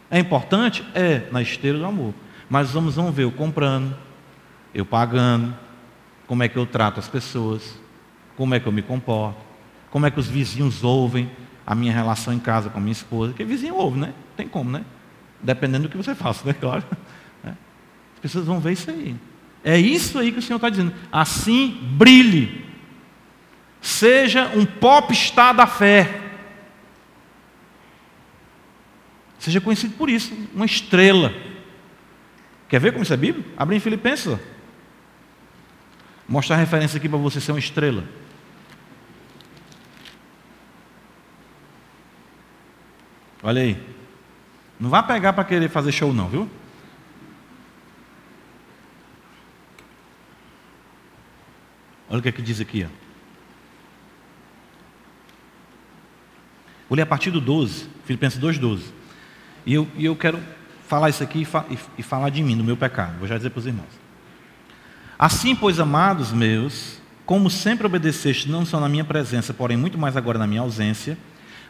É importante? É. Na esteira do amor. Mas os homens vão ver eu comprando, eu pagando, como é que eu trato as pessoas, como é que eu me comporto, como é que os vizinhos ouvem a minha relação em casa com a minha esposa, que vizinho ouve, né? Tem como, né? Dependendo do que você faça, né? Claro. As pessoas vão ver isso aí. É isso aí que o Senhor está dizendo. Assim brilhe. Seja um popstar da fé. Seja conhecido por isso, uma estrela. Quer ver como isso é bíblico? Abre em Filipenses. Mostrar a referência aqui para você ser uma estrela. Olha aí. Não vá pegar para querer fazer show não, viu? Olha o que, é que diz aqui. Ó. Vou ler a partir do 12, Filipenses 2,12. E eu, e eu quero falar isso aqui e, fa e, falar de mim, do meu pecado. Vou já dizer para os irmãos. Assim, pois, amados meus, como sempre obedeceste, não só na minha presença, porém muito mais agora na minha ausência,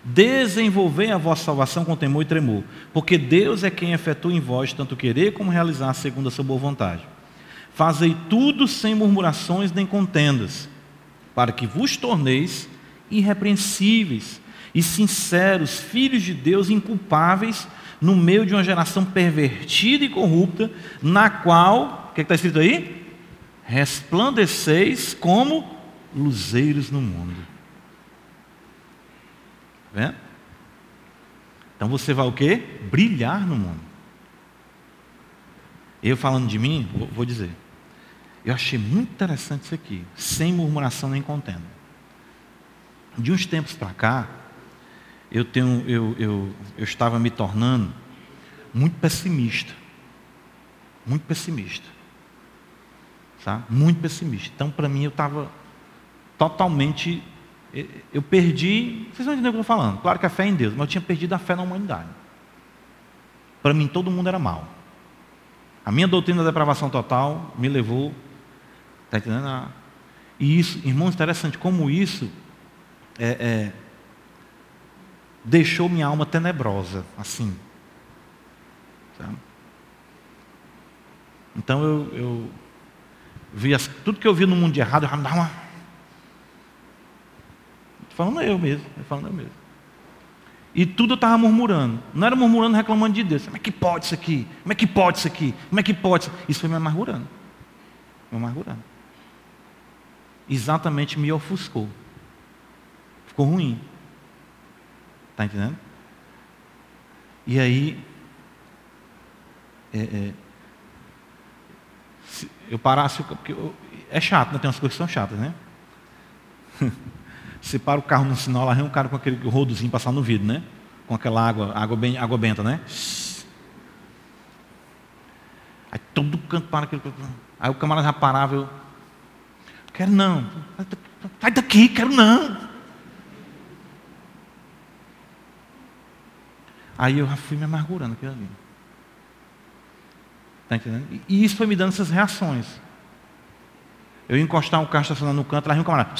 desenvolvei a vossa salvação com temor e tremor, porque Deus é quem efetua em vós tanto querer como realizar segundo a sua boa vontade. Fazei tudo sem murmurações nem contendas, para que vos torneis irrepreensíveis e sinceros, filhos de Deus inculpáveis, no meio de uma geração pervertida e corrupta, na qual, o que é está escrito aí? Resplandeceis como luzeiros no mundo. Tá vendo? Então você vai o quê? Brilhar no mundo. Eu falando de mim, vou dizer. Eu achei muito interessante isso aqui, sem murmuração nem contenda. De uns tempos para cá, eu, tenho, eu, eu, eu estava me tornando muito pessimista. Muito pessimista. Sabe? Muito pessimista. Então, para mim, eu estava totalmente. Eu perdi. Vocês vão entender o que eu estou falando. Claro que a fé é em Deus, mas eu tinha perdido a fé na humanidade. Para mim, todo mundo era mal. A minha doutrina da depravação total me levou. Está entendendo? E isso, irmãos, interessante como isso é, é, deixou minha alma tenebrosa, assim. Sabe? Então eu, eu via tudo que eu vi no mundo de errado, eu já me dava. Falando eu mesmo, falando eu mesmo. E tudo eu estava murmurando. Não era murmurando, reclamando de Deus. Como é que pode isso aqui? Como é que pode isso aqui? Como é que pode? Isso foi me amargurando. Me amargurando. Exatamente me ofuscou. Ficou ruim. Está entendendo? E aí, é, é, se eu parasse, porque eu, é chato, né? tem umas coisas que são chatas, né? Você para o carro no sinal, lá vem um cara com aquele rodozinho passar no vidro, né? Com aquela água, água, bem, água benta, né? Aí todo canto para aquele. Aí o camarada já parava, eu. Quero não. Sai daqui, quero não. Aí eu já fui me amargurando aquilo ali. Está entendendo? E isso foi me dando essas reações. Eu ia encostar um carro estacionado no canto, lá vinha um camarada.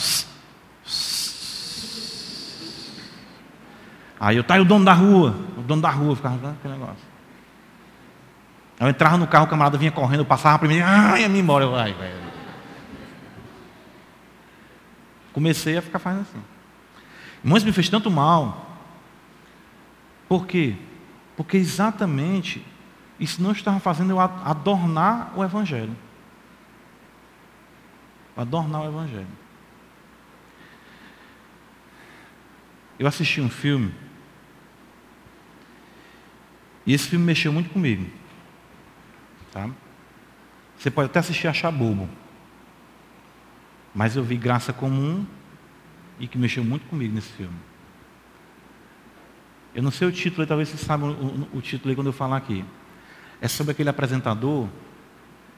Aí eu, tá o dono da rua. O dono da rua ficava dando aquele negócio. Eu entrava no carro, o camarada vinha correndo, eu passava primeiro, ah, ia me embora. Eu, ai, velho. Comecei a ficar fazendo assim. Irmãos, me fez tanto mal por quê? Porque exatamente isso não estava fazendo eu adornar o Evangelho. Adornar o Evangelho. Eu assisti um filme. E esse filme mexeu muito comigo. Tá? Você pode até assistir e achar bobo. Mas eu vi graça comum e que mexeu muito comigo nesse filme. Eu não sei o título, talvez vocês saibam o, o, título aí quando eu falar aqui. É sobre aquele apresentador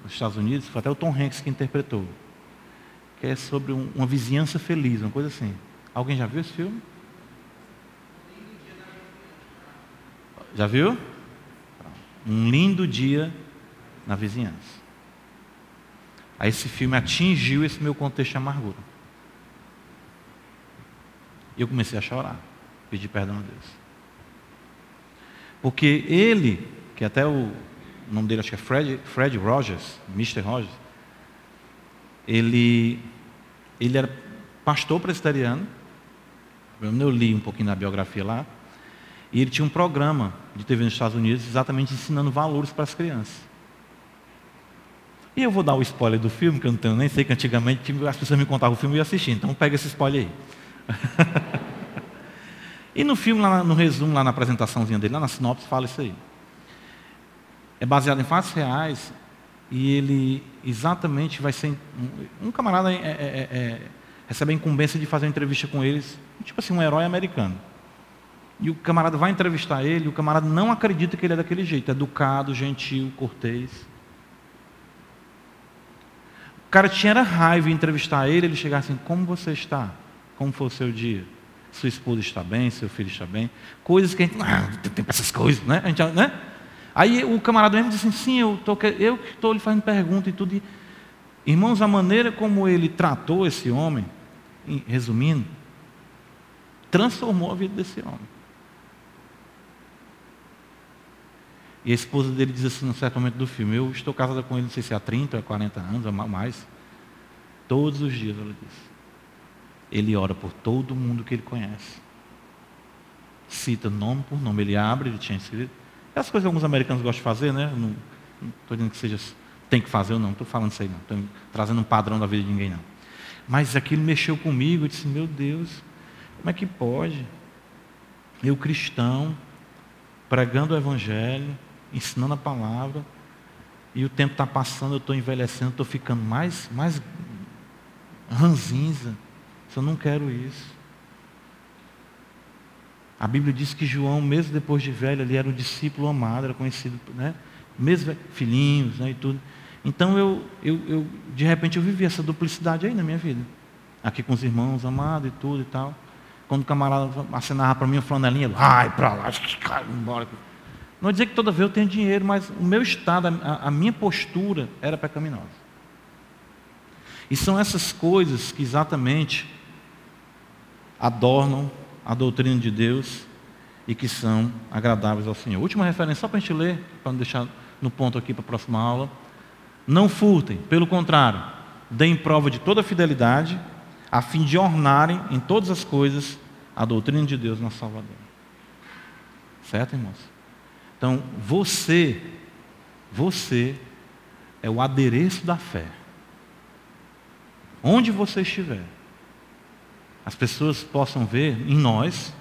nos Estados Unidos, foi até o Tom Hanks que interpretou. Que é sobre um, uma vizinhança feliz, uma coisa assim. Alguém já viu esse filme? Já viu? Um lindo dia na vizinhança. Aí esse filme atingiu esse meu contexto de amargura. E eu comecei a chorar, pedir perdão a Deus. Porque ele, que até o, nome dele acho que é Fred, Fred Rogers, Mr. Rogers, ele, ele era pastor presbiteriano, eu li um pouquinho da biografia lá, e ele tinha um programa de TV nos Estados Unidos exatamente ensinando valores para as crianças. E eu vou dar o spoiler do filme, que eu não tenho, nem sei que antigamente as pessoas me contavam o filme e eu ia assistir, então pega esse spoiler aí. E no filme, lá no resumo, lá na apresentaçãozinha dele, lá na sinopse, fala isso aí. É baseado em fatos reais e ele exatamente vai ser. Um, camarada é, é, é, é, recebe a incumbência de fazer uma entrevista com eles, tipo assim, um herói americano. E o camarada vai entrevistar ele, o camarada não acredita que ele é daquele jeito, educado, gentil, cortês. O cara tinha raiva em entrevistar ele, ele chegar assim, como você está? Como foi o seu dia? Sua esposa está bem, seu filho está bem. Coisas que a gente. Ah, tem essas coisas, né? A gente, né? Aí o camarada mesmo disse assim: sim, eu tô, eu que estou lhe fazendo pergunta e tudo. Irmãos, a maneira como ele tratou esse homem, resumindo, transformou a vida desse homem. E a esposa dele diz assim, num certo momento do filme, eu estou casada com ele, não sei se há 30 ou 40 anos, ou mais. Todos os dias, ela diz. Ele ora por todo mundo que ele conhece. Cita nome por nome. Ele abre, ele tinha escrito. Essas coisas que alguns americanos gostam de fazer, né? Não estou dizendo que seja, tem que fazer ou não, estou falando isso aí não. Estou trazendo um padrão da vida de ninguém não. Mas aquilo mexeu comigo, eu disse, meu Deus, como é que pode? Eu cristão, pregando o Evangelho, ensinando a palavra, e o tempo está passando, eu estou envelhecendo, estou ficando mais, mais ranzinza. Eu não quero isso. A Bíblia diz que João, mesmo depois de velho, ele era um discípulo amado, era conhecido, né? Mesmo filhinhos, né, e tudo. Então eu, eu, eu, de repente, eu vivi essa duplicidade aí na minha vida. Aqui com os irmãos amados e tudo e tal. Quando o camarada acenava para mim a flanelinha, ai para lá, cara, embora. Não dizer que toda vez eu tenho dinheiro, mas o meu estado, a, a minha postura era pecaminosa. E são essas coisas que exatamente adornam a doutrina de Deus e que são agradáveis ao Senhor. Última referência, só para a gente ler, para não deixar no ponto aqui para a próxima aula. Não furtem, pelo contrário, deem prova de toda fidelidade, a fim de ornarem em todas as coisas a doutrina de Deus, nosso Salvador. Certo, irmãos? Então, você, você é o adereço da fé. Onde você estiver, as pessoas possam ver em nós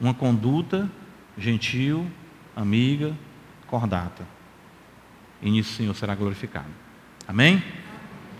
uma conduta gentil, amiga, cordata. E nisso o Senhor será glorificado. Amém?